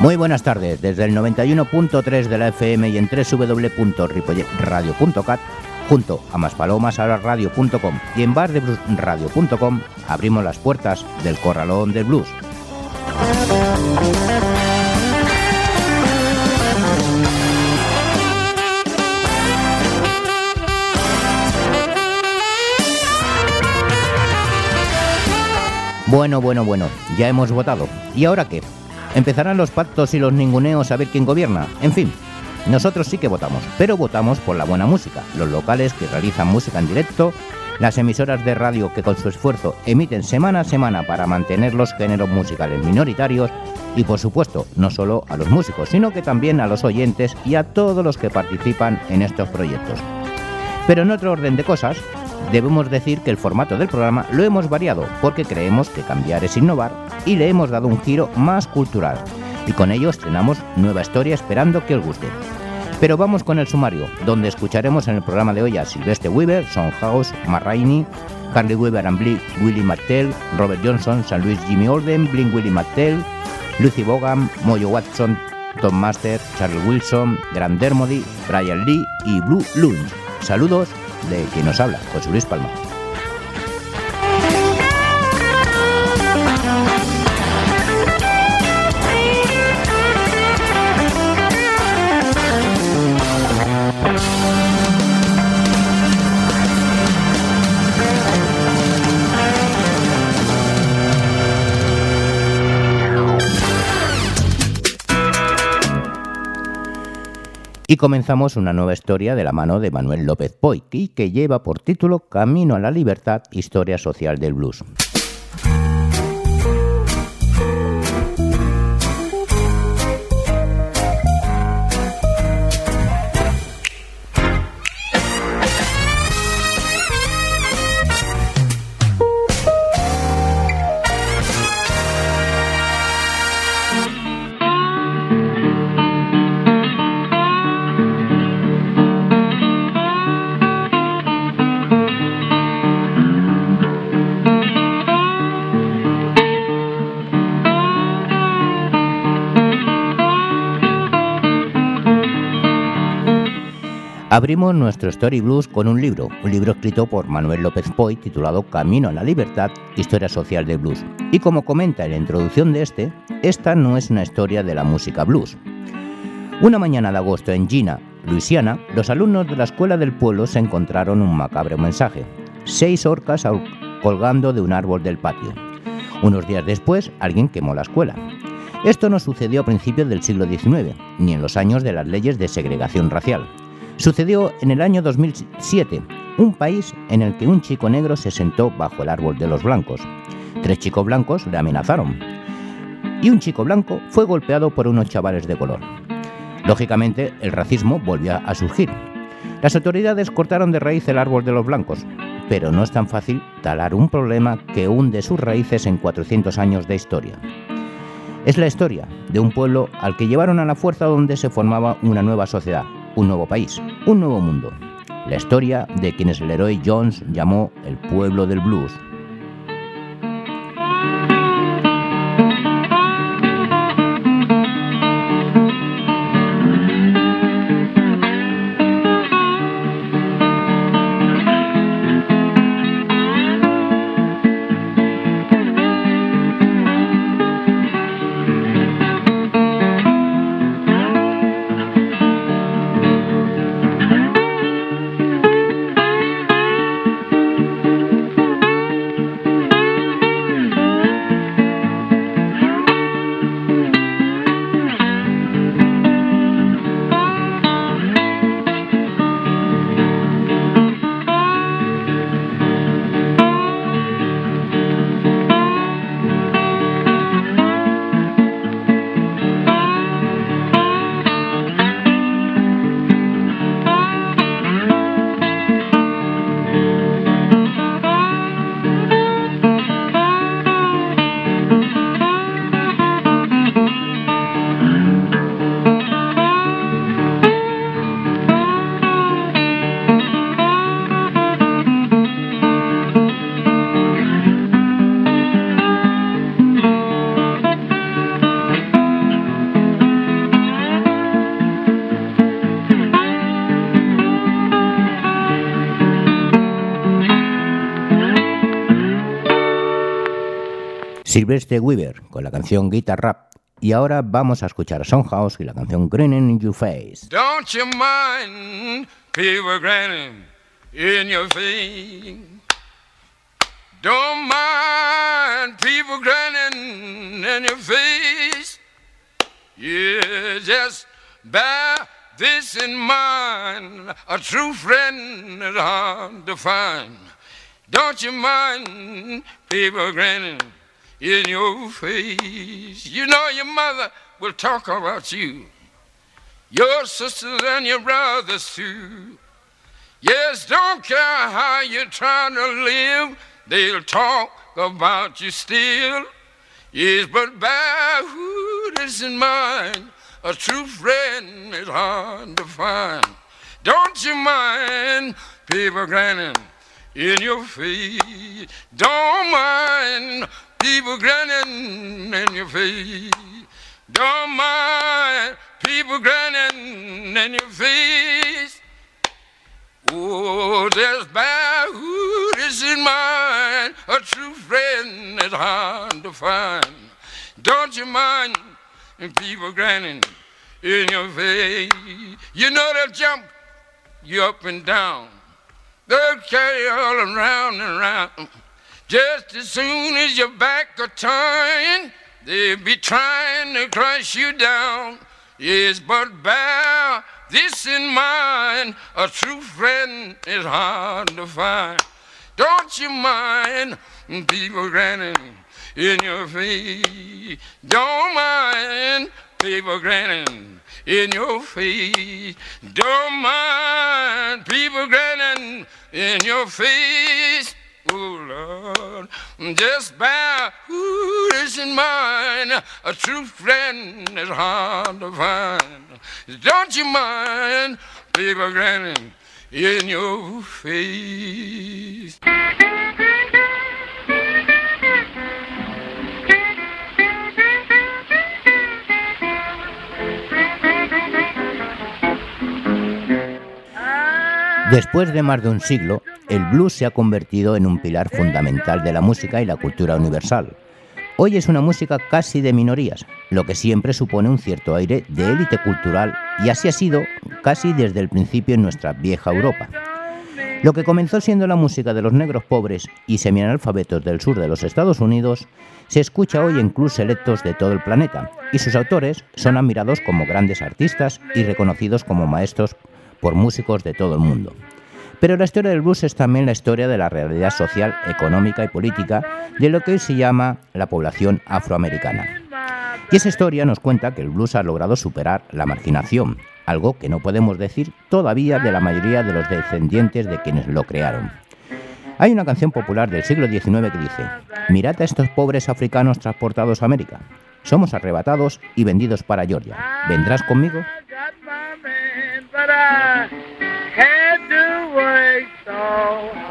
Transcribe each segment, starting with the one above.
Muy buenas tardes, desde el 91.3 de la FM y en www.ripolletradio.cat, junto a maspalomasaradio.com y en bardebluesradio.com, abrimos las puertas del corralón del blues. Bueno, bueno, bueno, ya hemos votado. ¿Y ahora qué? Empezarán los pactos y los ninguneos a ver quién gobierna. En fin, nosotros sí que votamos, pero votamos por la buena música, los locales que realizan música en directo, las emisoras de radio que con su esfuerzo emiten semana a semana para mantener los géneros musicales minoritarios y por supuesto no solo a los músicos, sino que también a los oyentes y a todos los que participan en estos proyectos. Pero en otro orden de cosas, debemos decir que el formato del programa lo hemos variado porque creemos que cambiar es innovar y le hemos dado un giro más cultural. Y con ello estrenamos nueva historia esperando que os guste. Pero vamos con el sumario, donde escucharemos en el programa de hoy a Sylvester Weaver, Son House, Marraine, Carly Weaver and Blink, Willie McTell, Robert Johnson, San Luis Jimmy Olden, Blink Willie McTell, Lucy Bogan, Moyo Watson, Tom Master, Charlie Wilson, Grant Dermody, Brian Lee y Blue Lunch. Saludos de quien nos habla, José Luis Palma. Y comenzamos una nueva historia de la mano de Manuel López Poy, que lleva por título Camino a la Libertad, Historia Social del Blues. Abrimos nuestro Story Blues con un libro, un libro escrito por Manuel López Poy titulado Camino a la Libertad, Historia Social del Blues. Y como comenta en la introducción de este, esta no es una historia de la música blues. Una mañana de agosto en Gina, Luisiana, los alumnos de la escuela del pueblo se encontraron un macabro mensaje. Seis orcas colgando de un árbol del patio. Unos días después, alguien quemó la escuela. Esto no sucedió a principios del siglo XIX, ni en los años de las leyes de segregación racial. Sucedió en el año 2007, un país en el que un chico negro se sentó bajo el árbol de los blancos. Tres chicos blancos le amenazaron y un chico blanco fue golpeado por unos chavales de color. Lógicamente, el racismo volvió a surgir. Las autoridades cortaron de raíz el árbol de los blancos, pero no es tan fácil talar un problema que hunde sus raíces en 400 años de historia. Es la historia de un pueblo al que llevaron a la fuerza donde se formaba una nueva sociedad, un nuevo país, un nuevo mundo. La historia de quienes el héroe Jones llamó el pueblo del blues. Sylvester Weaver con la canción Guitar Rap. Y ahora vamos a escuchar a Soundhouse y la canción Grinning in Your Face. Don't you mind people grinning in your face? Don't mind people grinning in your face. Yeah, just bear this in mind. A true friend is hard to find. Don't you mind people grinning in your face. You know your mother will talk about you, your sisters and your brothers too. Yes, don't care how you're trying to live, they'll talk about you still. Yes, but bear who is in mind, a true friend is hard to find. Don't you mind people grinning in your face? Don't mind people grinning in your face. Don't mind people grinning in your face. Oh, there's bad who is in mind. A true friend is hard to find. Don't you mind people grinning in your face? You know they'll jump you up and down. They'll carry you all around and around. Just as soon as your back are turned, they'll be trying to crush you down. Yes, but bear this in mind, a true friend is hard to find. Don't you mind people grinning in your face? Don't mind people grinning in your face. Don't mind people grinning in your face. Oh Lord, just bear who is in mind. A true friend is hard to find. Don't you mind people grinning in your face? Después de más de un siglo, el blues se ha convertido en un pilar fundamental de la música y la cultura universal. Hoy es una música casi de minorías, lo que siempre supone un cierto aire de élite cultural y así ha sido casi desde el principio en nuestra vieja Europa. Lo que comenzó siendo la música de los negros pobres y semianalfabetos del sur de los Estados Unidos se escucha hoy en clubs selectos de todo el planeta y sus autores son admirados como grandes artistas y reconocidos como maestros por músicos de todo el mundo. Pero la historia del blues es también la historia de la realidad social, económica y política de lo que hoy se llama la población afroamericana. Y esa historia nos cuenta que el blues ha logrado superar la marginación, algo que no podemos decir todavía de la mayoría de los descendientes de quienes lo crearon. Hay una canción popular del siglo XIX que dice, mirad a estos pobres africanos transportados a América. Somos arrebatados y vendidos para Georgia. ¿Vendrás conmigo? But I had to wait so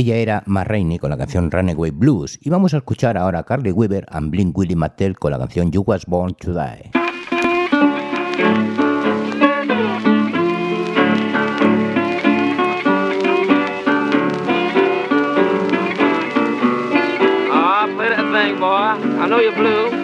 Ella era Ma Rainey con la canción Runaway Blues y vamos a escuchar ahora a Carly Weaver and Blink Willie Mattel con la canción You Was Born to Die. Ah. I know you're blue.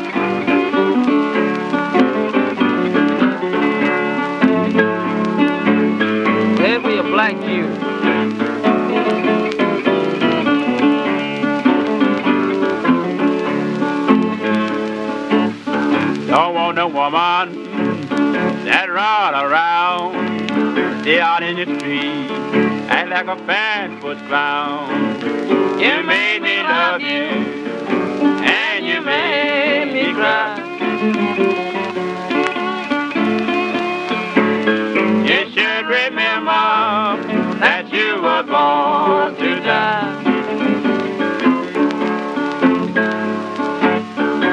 Like a fan-foot clown. You made me love you, and you made me cry. You should remember that you were born to die.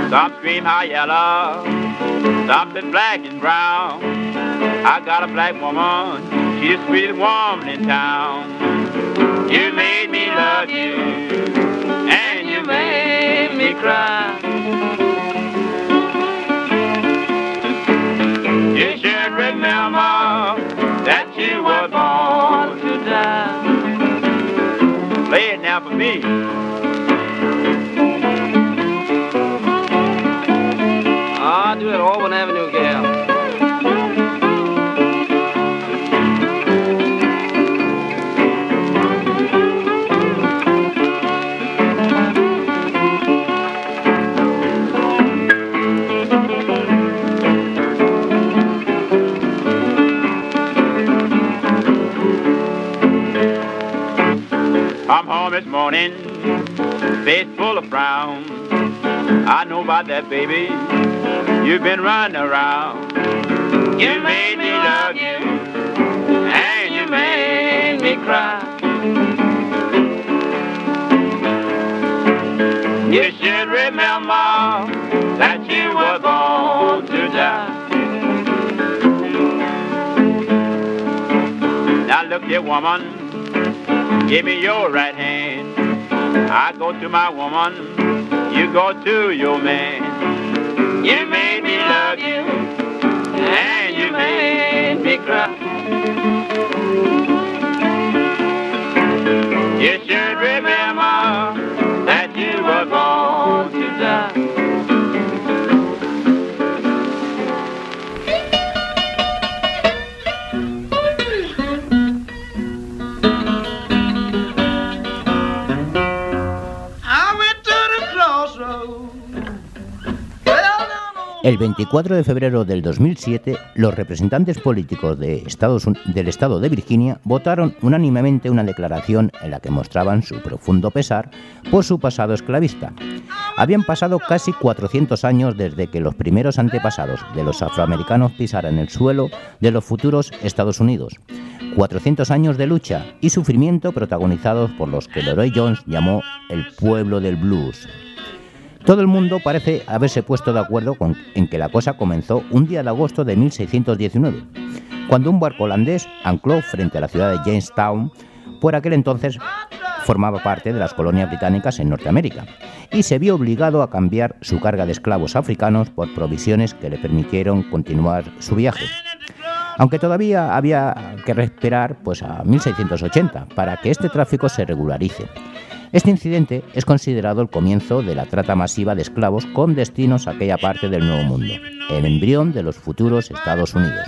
Some scream high yellow, some is black and brown. I got a black woman, she's the sweetest woman in town. You made me love you, and you made me cry. You should remember that you were born to die. Play it now for me. Ah, do it Auburn Avenue, gal. I'm home this morning, face full of frown. I know about that, baby. You've been running around. You made me love you, and you made me cry. You should remember that you were born to die. Now look here, woman. Give me your right hand. I go to my woman. You go to your man. You made me love you. And you made me cry. You should remember El 24 de febrero del 2007, los representantes políticos del estado de Virginia votaron unánimemente una declaración en la que mostraban su profundo pesar por su pasado esclavista. Habían pasado casi 400 años desde que los primeros antepasados de los afroamericanos pisaran el suelo de los futuros Estados Unidos. 400 años de lucha y sufrimiento protagonizados por los que Leroy Jones llamó el pueblo del blues. Todo el mundo parece haberse puesto de acuerdo en que la cosa comenzó un día de agosto de 1619, cuando un barco holandés ancló frente a la ciudad de Jamestown, por aquel entonces formaba parte de las colonias británicas en Norteamérica, y se vio obligado a cambiar su carga de esclavos africanos por provisiones que le permitieron continuar su viaje. Aunque todavía había que esperar pues, a 1680 para que este tráfico se regularice. Este incidente es considerado el comienzo de la trata masiva de esclavos con destinos a aquella parte del Nuevo Mundo, el embrión de los futuros Estados Unidos.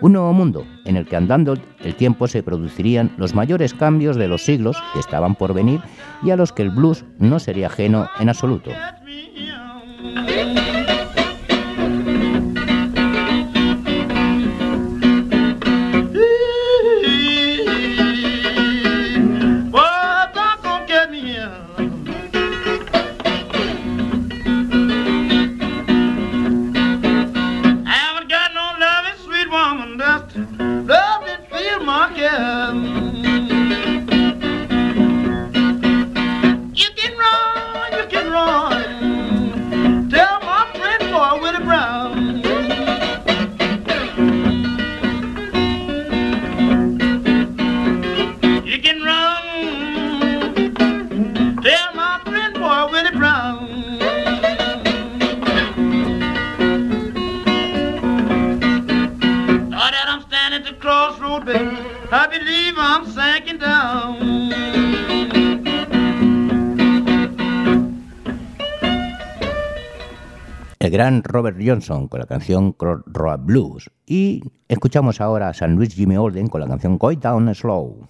Un nuevo mundo en el que andando el tiempo se producirían los mayores cambios de los siglos que estaban por venir y a los que el blues no sería ajeno en absoluto. I believe I'm down. El gran Robert Johnson con la canción Road Blues y escuchamos ahora a San Luis Jimmy Orden con la canción Go Down Slow.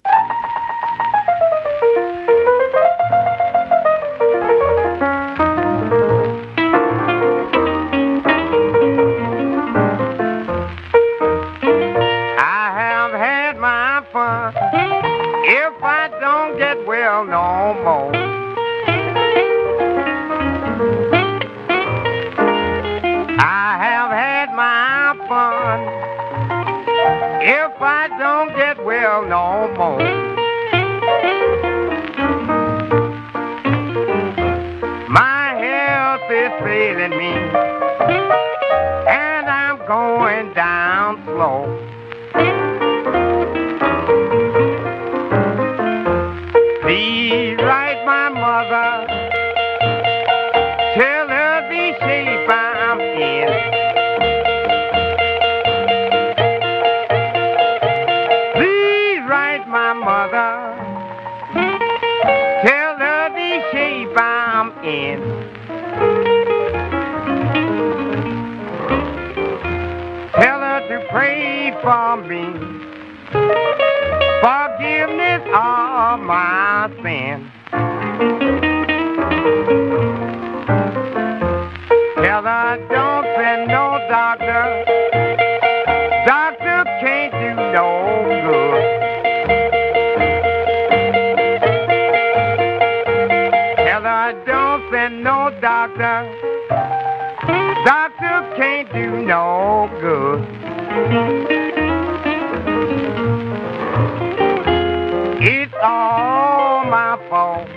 It's all my fault.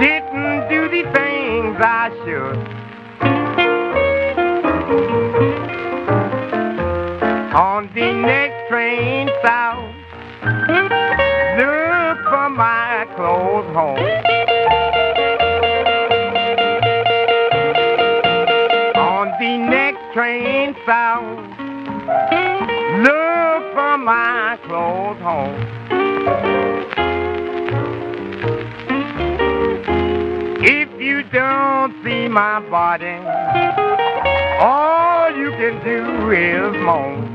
Didn't do the things I should. On the next my body, all you can do is moan.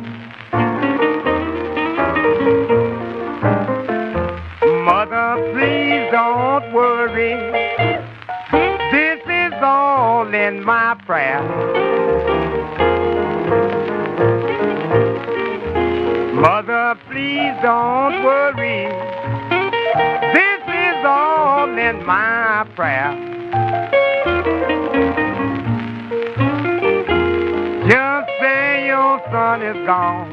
Gone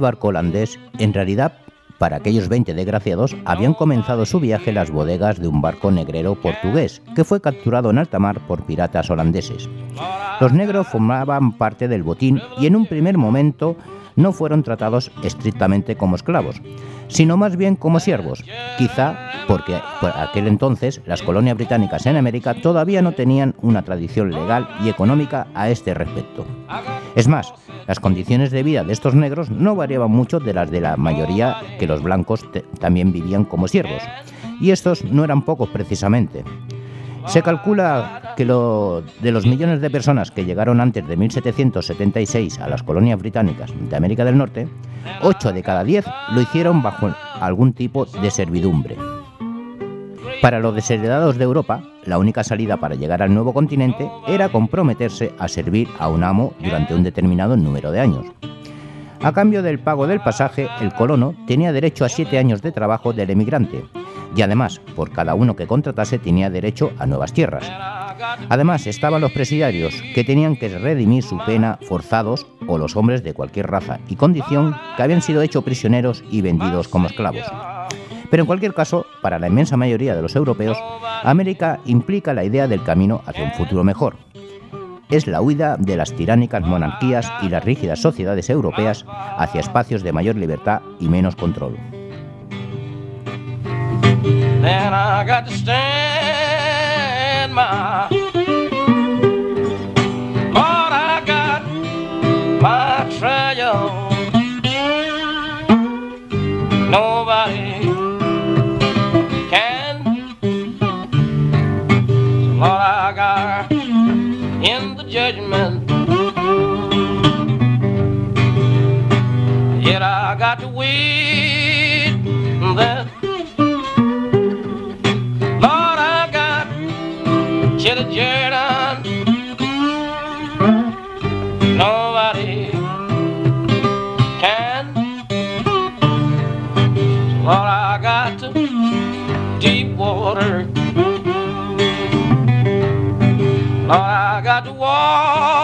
barco holandés, en realidad, para aquellos 20 desgraciados, habían comenzado su viaje las bodegas de un barco negrero portugués, que fue capturado en alta mar por piratas holandeses. Los negros formaban parte del botín y en un primer momento no fueron tratados estrictamente como esclavos, sino más bien como siervos, quizá porque por aquel entonces las colonias británicas en América todavía no tenían una tradición legal y económica a este respecto. Es más, las condiciones de vida de estos negros no variaban mucho de las de la mayoría que los blancos también vivían como siervos, y estos no eran pocos precisamente. Se calcula que lo- de los millones de personas que llegaron antes de 1776 a las colonias británicas de América del Norte, 8 de cada 10 lo hicieron bajo algún tipo de servidumbre. Para los desheredados de Europa, la única salida para llegar al nuevo continente era comprometerse a servir a un amo durante un determinado número de años. A cambio del pago del pasaje, el colono tenía derecho a siete años de trabajo del emigrante y además, por cada uno que contratase, tenía derecho a nuevas tierras. Además, estaban los presidiarios, que tenían que redimir su pena forzados o los hombres de cualquier raza y condición que habían sido hechos prisioneros y vendidos como esclavos. Pero en cualquier caso, para la inmensa mayoría de los europeos, América implica la idea del camino hacia un futuro mejor. Es la huida de las tiránicas monarquías y las rígidas sociedades europeas hacia espacios de mayor libertad y menos control. Got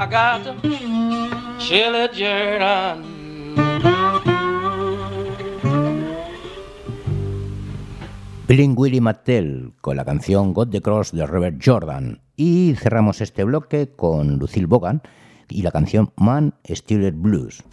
I got to Chili Jordan. Billing Willie Mattel con la canción Got the Cross de Robert Jordan. Y cerramos este bloque con Lucille Bogan y la canción Man Steeler Blues.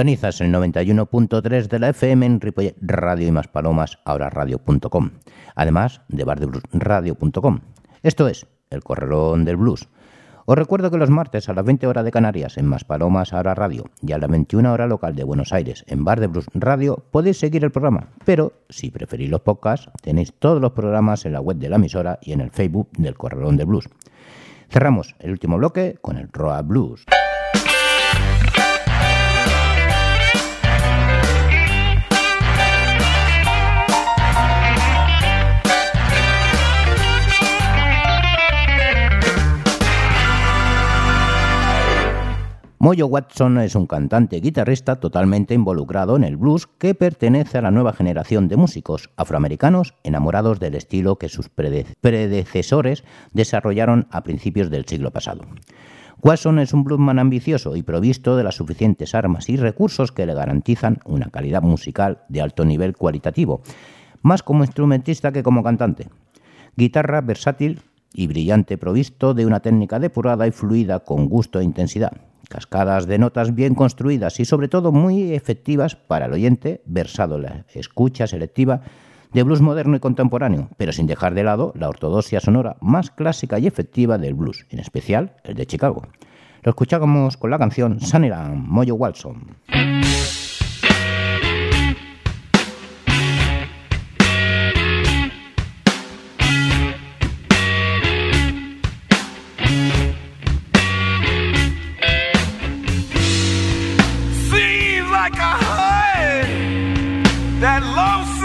Sintonizas el 91.3 de la FM en Radio y más palomas, ahora radio.com, además de bardebluesradio.com. Esto es El Corralón del Blues. Os recuerdo que los martes a las 20 horas de Canarias en Más Palomas Ahora Radio y a las 21 horas local de Buenos Aires en Bar de Blues Radio podéis seguir el programa, pero si preferís los podcasts tenéis todos los programas en la web de la emisora y en el Facebook del Corralón del Blues. Cerramos el último bloque con el Roa Blues. Moyo Watson es un cantante guitarrista totalmente involucrado en el blues que pertenece a la nueva generación de músicos afroamericanos enamorados del estilo que sus predecesores desarrollaron a principios del siglo pasado. Watson es un bluesman ambicioso y provisto de las suficientes armas y recursos que le garantizan una calidad musical de alto nivel cualitativo, más como instrumentista que como cantante. Guitarra versátil y brillante, provisto de una técnica depurada y fluida con gusto e intensidad cascadas de notas bien construidas y sobre todo muy efectivas para el oyente versado en la escucha selectiva de blues moderno y contemporáneo, pero sin dejar de lado la ortodoxia sonora más clásica y efectiva del blues, en especial el de Chicago. Lo escuchamos con la canción Sunnyland, Moyo Walson. Oh,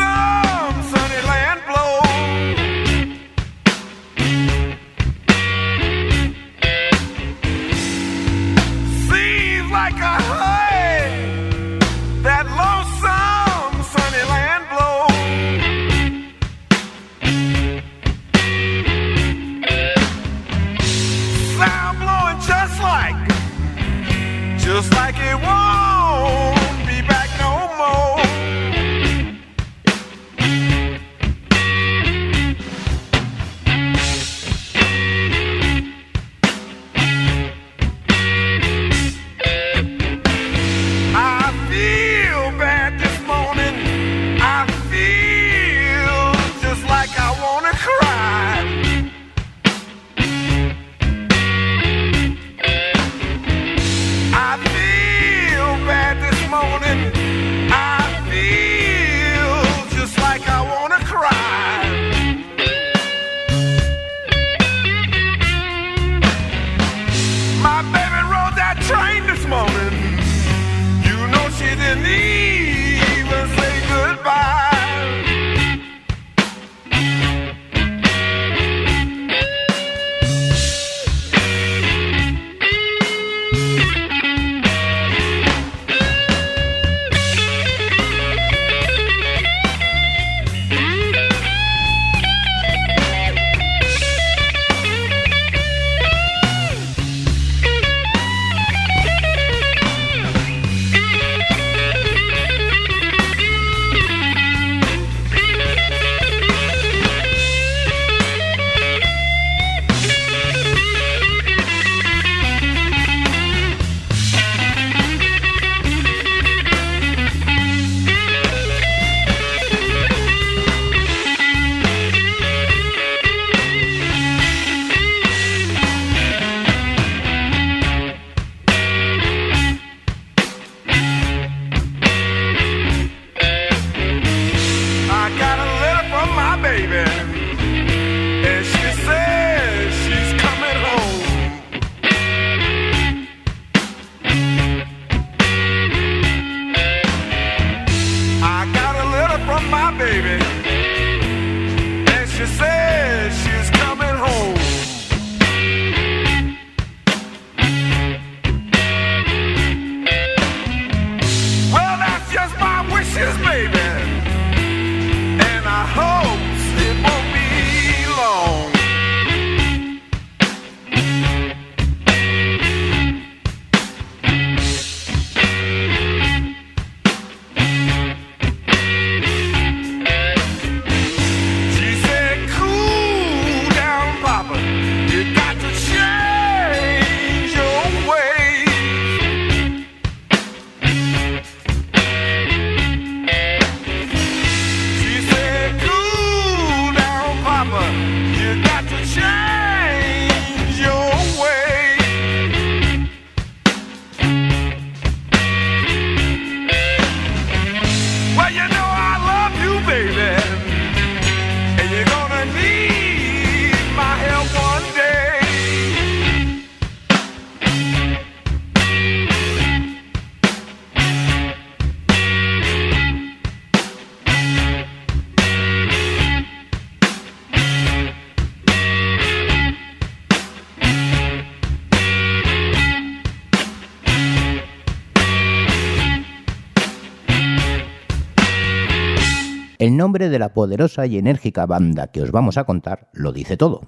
nombre de la poderosa y enérgica banda que os vamos a contar lo dice todo.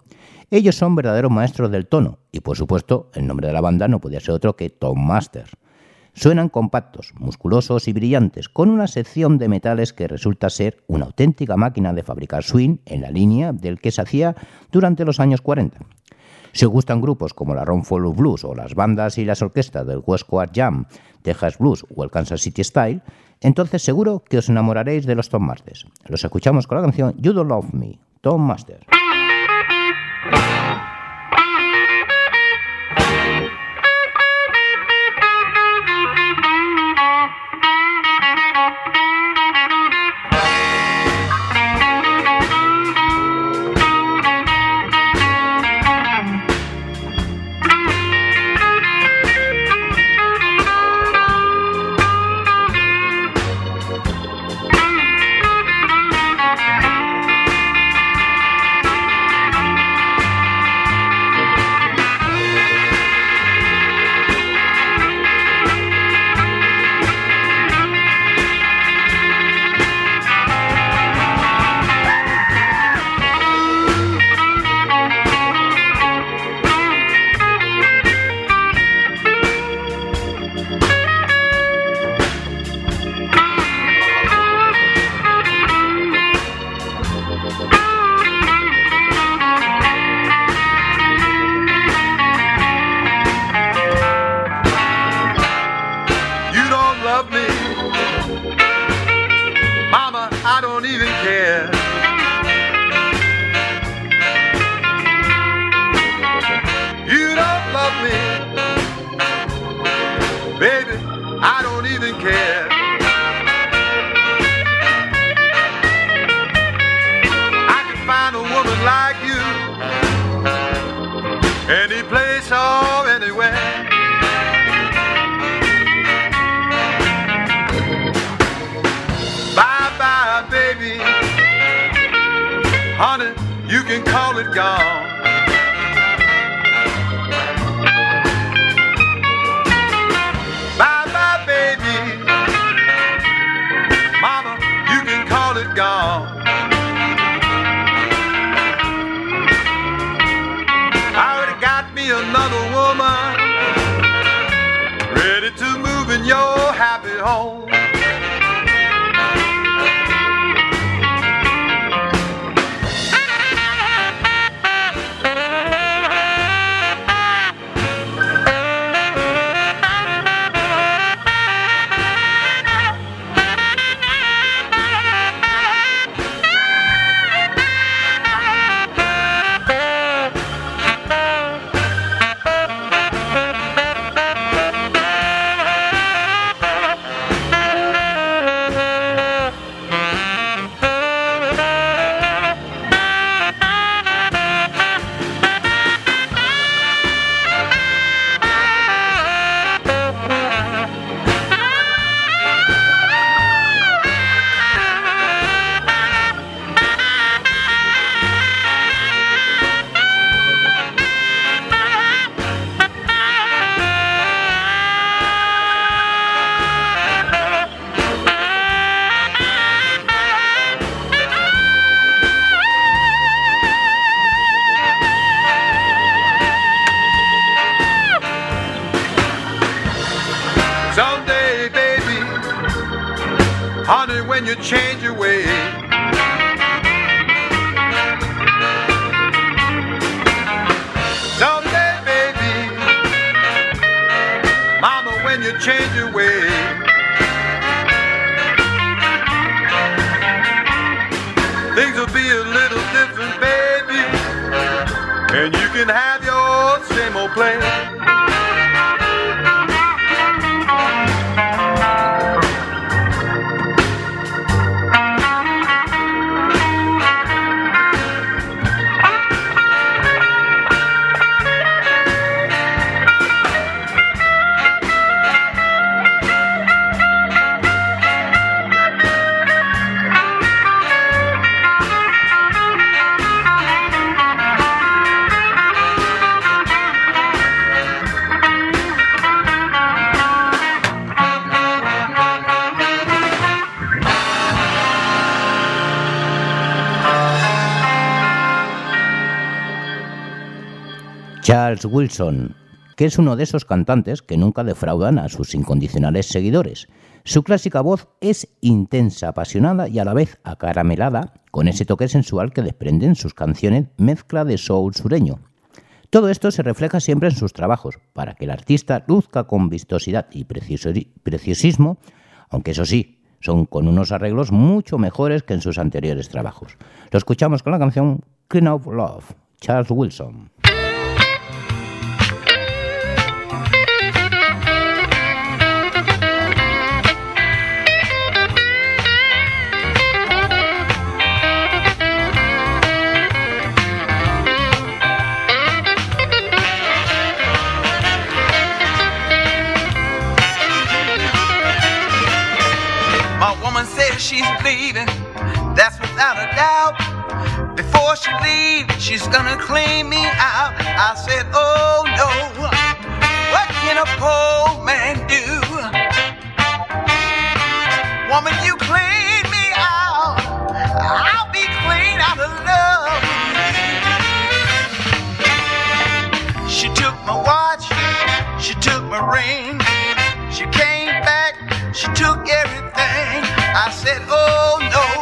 Ellos son verdaderos maestros del tono y por supuesto el nombre de la banda no podía ser otro que Tom Master. Suenan compactos, musculosos y brillantes, con una sección de metales que resulta ser una auténtica máquina de fabricar swing en la línea del que se hacía durante los años 40. Si os gustan grupos como la Ron Follow Blues o las bandas y las orquestas del West Coast Jam, Texas Blues o el Kansas City Style, entonces seguro que os enamoraréis de los Tom Masters. Los escuchamos con la canción You Don't Love Me, Tom Master. Wilson, que es uno de esos cantantes que nunca defraudan a sus incondicionales seguidores. Su clásica voz es intensa, apasionada y a la vez acaramelada, con ese toque sensual que desprenden sus canciones mezcla de soul sureño. Todo esto se refleja siempre en sus trabajos, para que el artista luzca con vistosidad y preciosismo, aunque eso sí, son con unos arreglos mucho mejores que en sus anteriores trabajos. Lo escuchamos con la canción Clean of Love, Charles Wilson. She's leaving, that's without a doubt. Before she leaves, she's gonna clean me out. I said, Oh no, what can a poor man do? Woman, you clean me out. I'll be clean out of love. She took my watch, she took my ring, she came back, she took everything. I said, Oh no,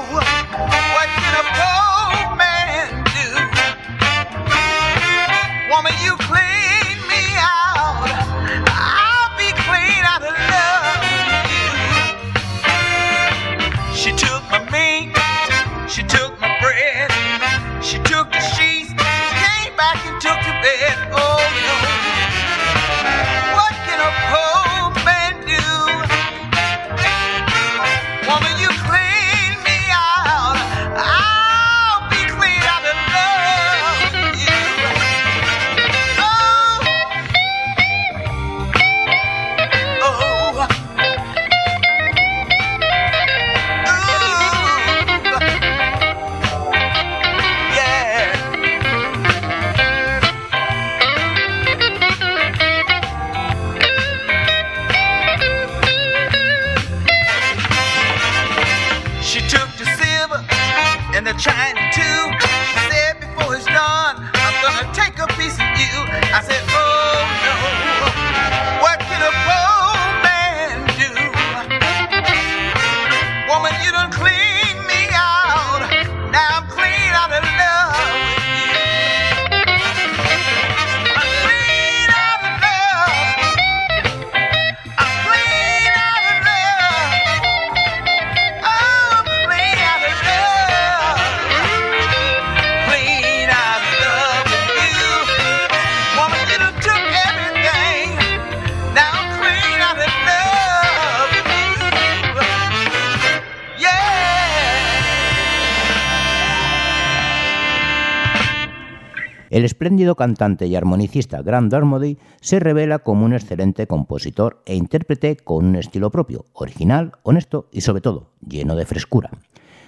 El espléndido cantante y armonicista Grant Darmody se revela como un excelente compositor e intérprete con un estilo propio, original, honesto y sobre todo lleno de frescura.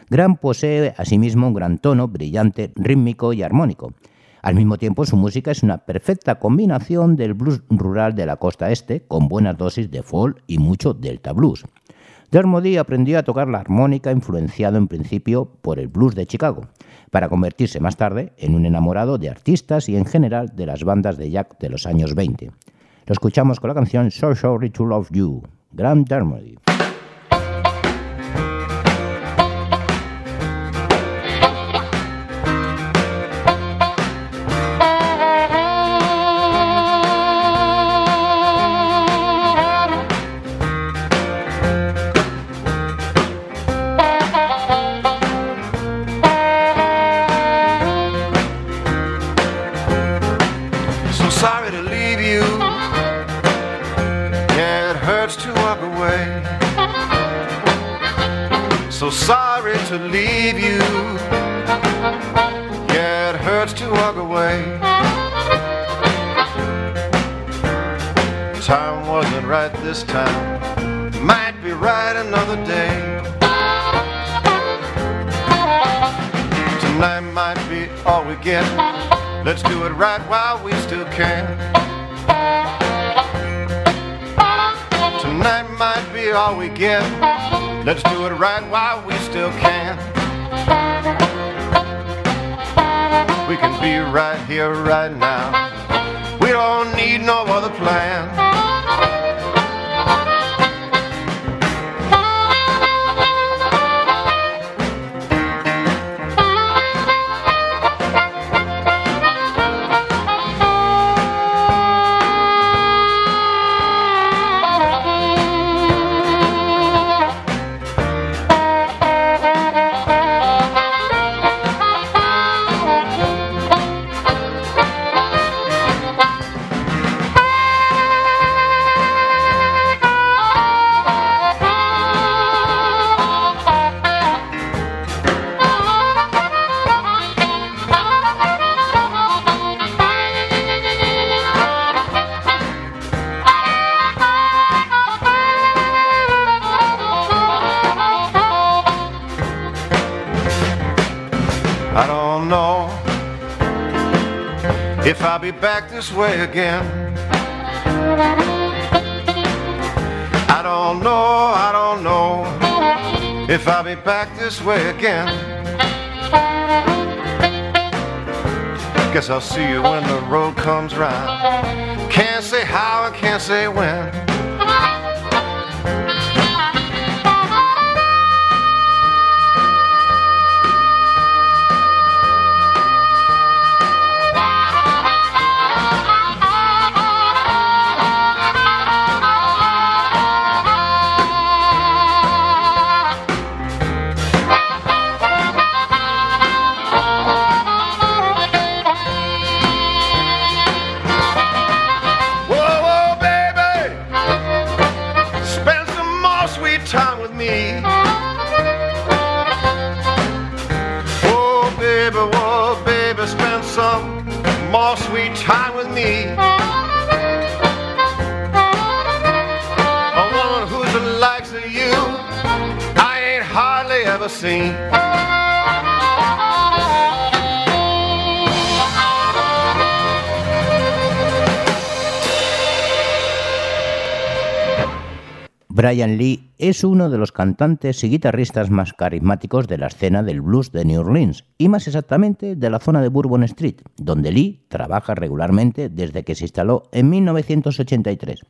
Grant posee asimismo un gran tono brillante, rítmico y armónico. Al mismo tiempo, su música es una perfecta combinación del blues rural de la costa este, con buenas dosis de folk y mucho delta blues. Dermody aprendió a tocar la armónica influenciado en principio por el blues de Chicago, para convertirse más tarde en un enamorado de artistas y en general de las bandas de Jack de los años 20. Lo escuchamos con la canción So Sorry to You, Grant Dermody. To leave you. Yeah, it hurts to walk away. Time wasn't right this time. Might be right another day. Tonight might be all we get. Let's do it right while we still can. Tonight might be all we get. Let's do it right while we still can. We can be right here, right now. We don't need no other plan. Back this way again. I don't know, I don't know if I'll be back this way again. Guess I'll see you when the road comes round. Can't say how, I can't say when. Es uno de los cantantes y guitarristas más carismáticos de la escena del blues de New Orleans, y más exactamente de la zona de Bourbon Street, donde Lee trabaja regularmente desde que se instaló en 1983.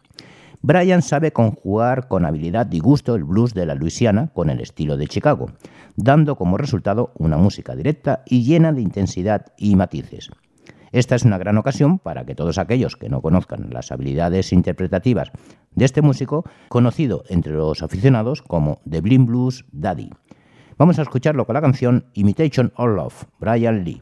Brian sabe conjugar con habilidad y gusto el blues de la Luisiana con el estilo de Chicago, dando como resultado una música directa y llena de intensidad y matices. Esta es una gran ocasión para que todos aquellos que no conozcan las habilidades interpretativas de este músico, conocido entre los aficionados como The Blind Blues Daddy. Vamos a escucharlo con la canción Imitation of Love, Brian Lee.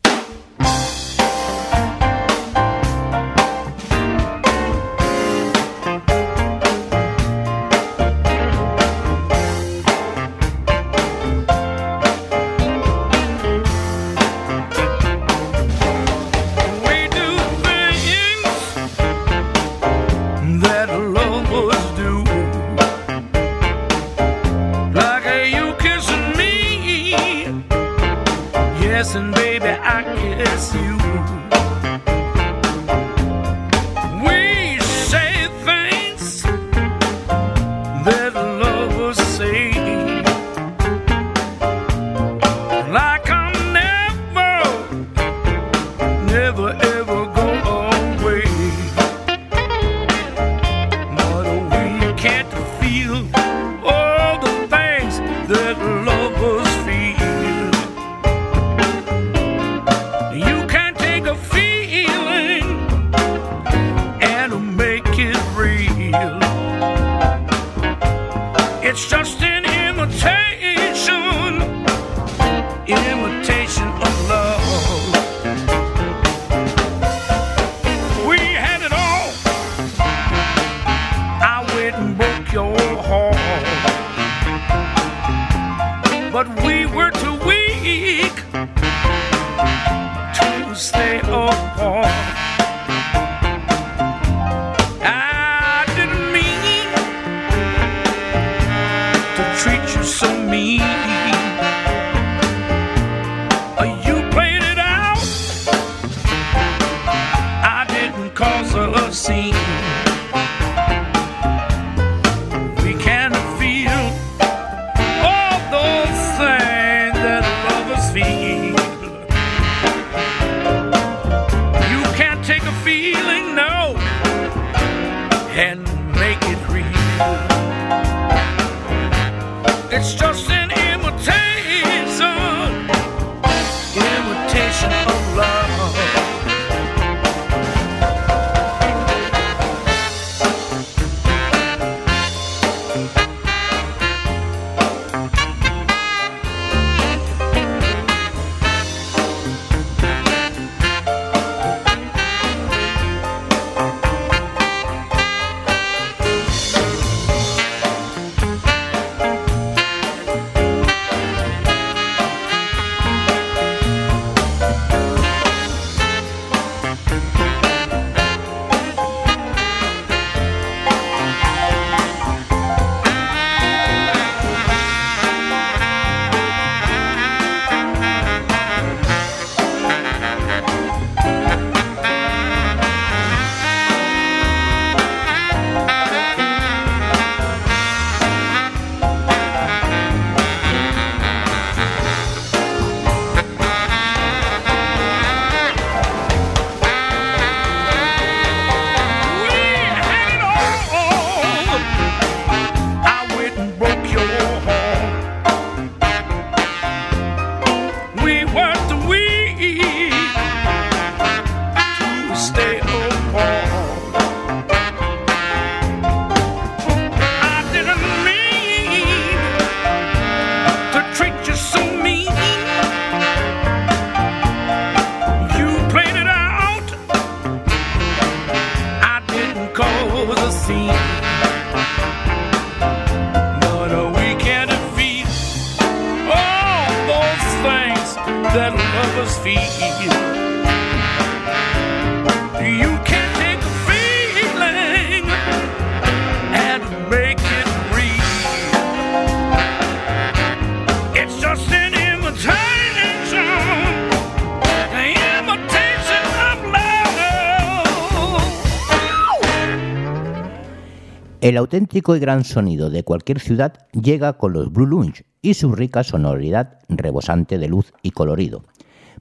El auténtico y gran sonido de cualquier ciudad llega con los Blue Lunch y su rica sonoridad rebosante de luz y colorido.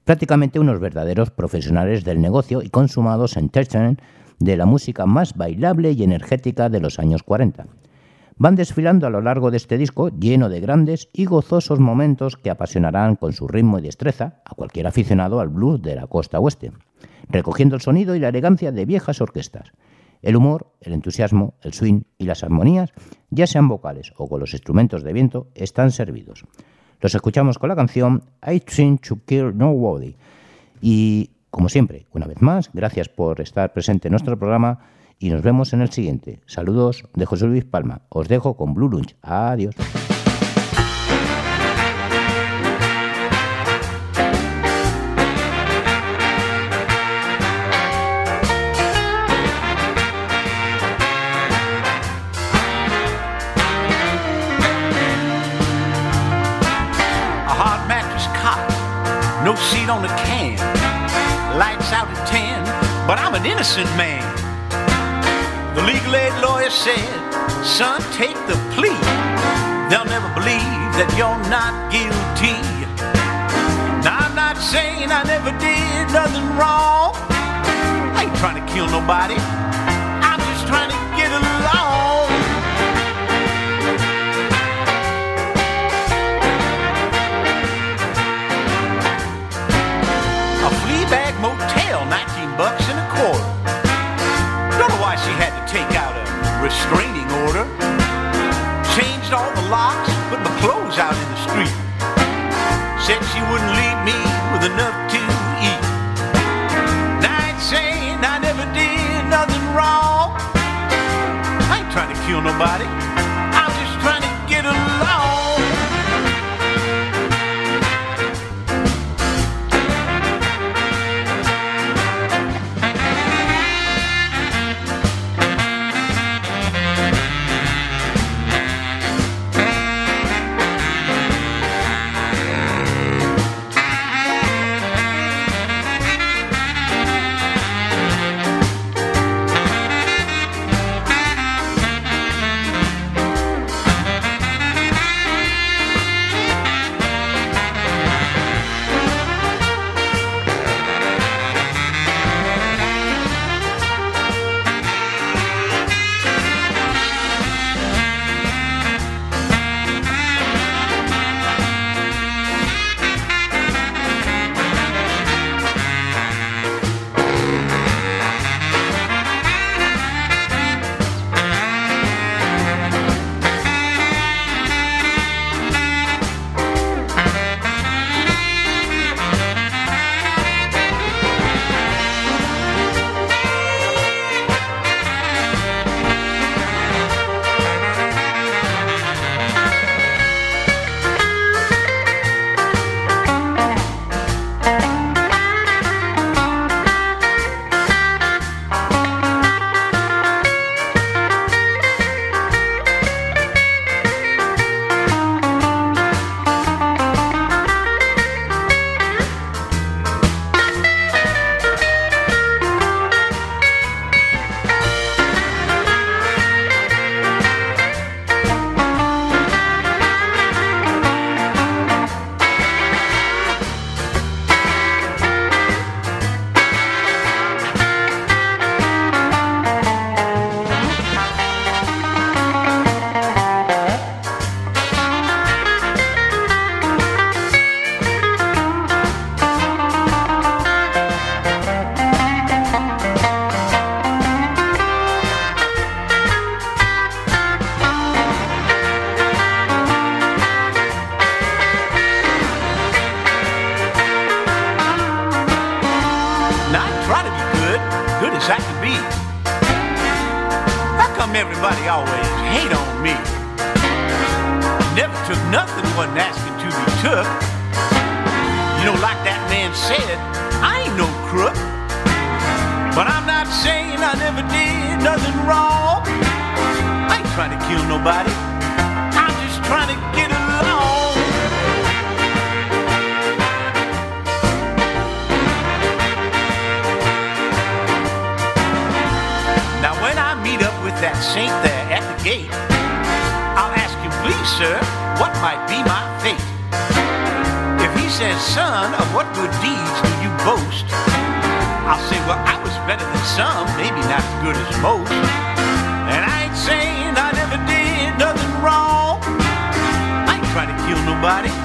Prácticamente unos verdaderos profesionales del negocio y consumados entertainment de la música más bailable y energética de los años 40. Van desfilando a lo largo de este disco lleno de grandes y gozosos momentos que apasionarán con su ritmo y destreza a cualquier aficionado al blues de la costa oeste, recogiendo el sonido y la elegancia de viejas orquestas. El humor, el entusiasmo, el swing y las armonías, ya sean vocales o con los instrumentos de viento, están servidos. Los escuchamos con la canción I Think to Kill Nobody. Y, como siempre, una vez más, gracias por estar presente en nuestro programa y nos vemos en el siguiente. Saludos de José Luis Palma. Os dejo con Blue Lunch. Adiós. No seat on the can. Lights out at 10, but I'm an innocent man. The legal aid lawyer said, son, take the plea. They'll never believe that you're not guilty. Now, I'm not saying I never did nothing wrong. I ain't trying to kill nobody. Clothes out in the street. Said she wouldn't leave me with enough to eat. Ain't saying I never did nothing wrong. I ain't trying to kill nobody. Nobody. I'm just trying to get along. Now, when I meet up with that saint there at the gate, I'll ask him, please, sir, what might be my fate? If he says, son, of what good deeds do you boast? I'll say, well, I was better than some, maybe not as good as most. And I ain't saying nobody.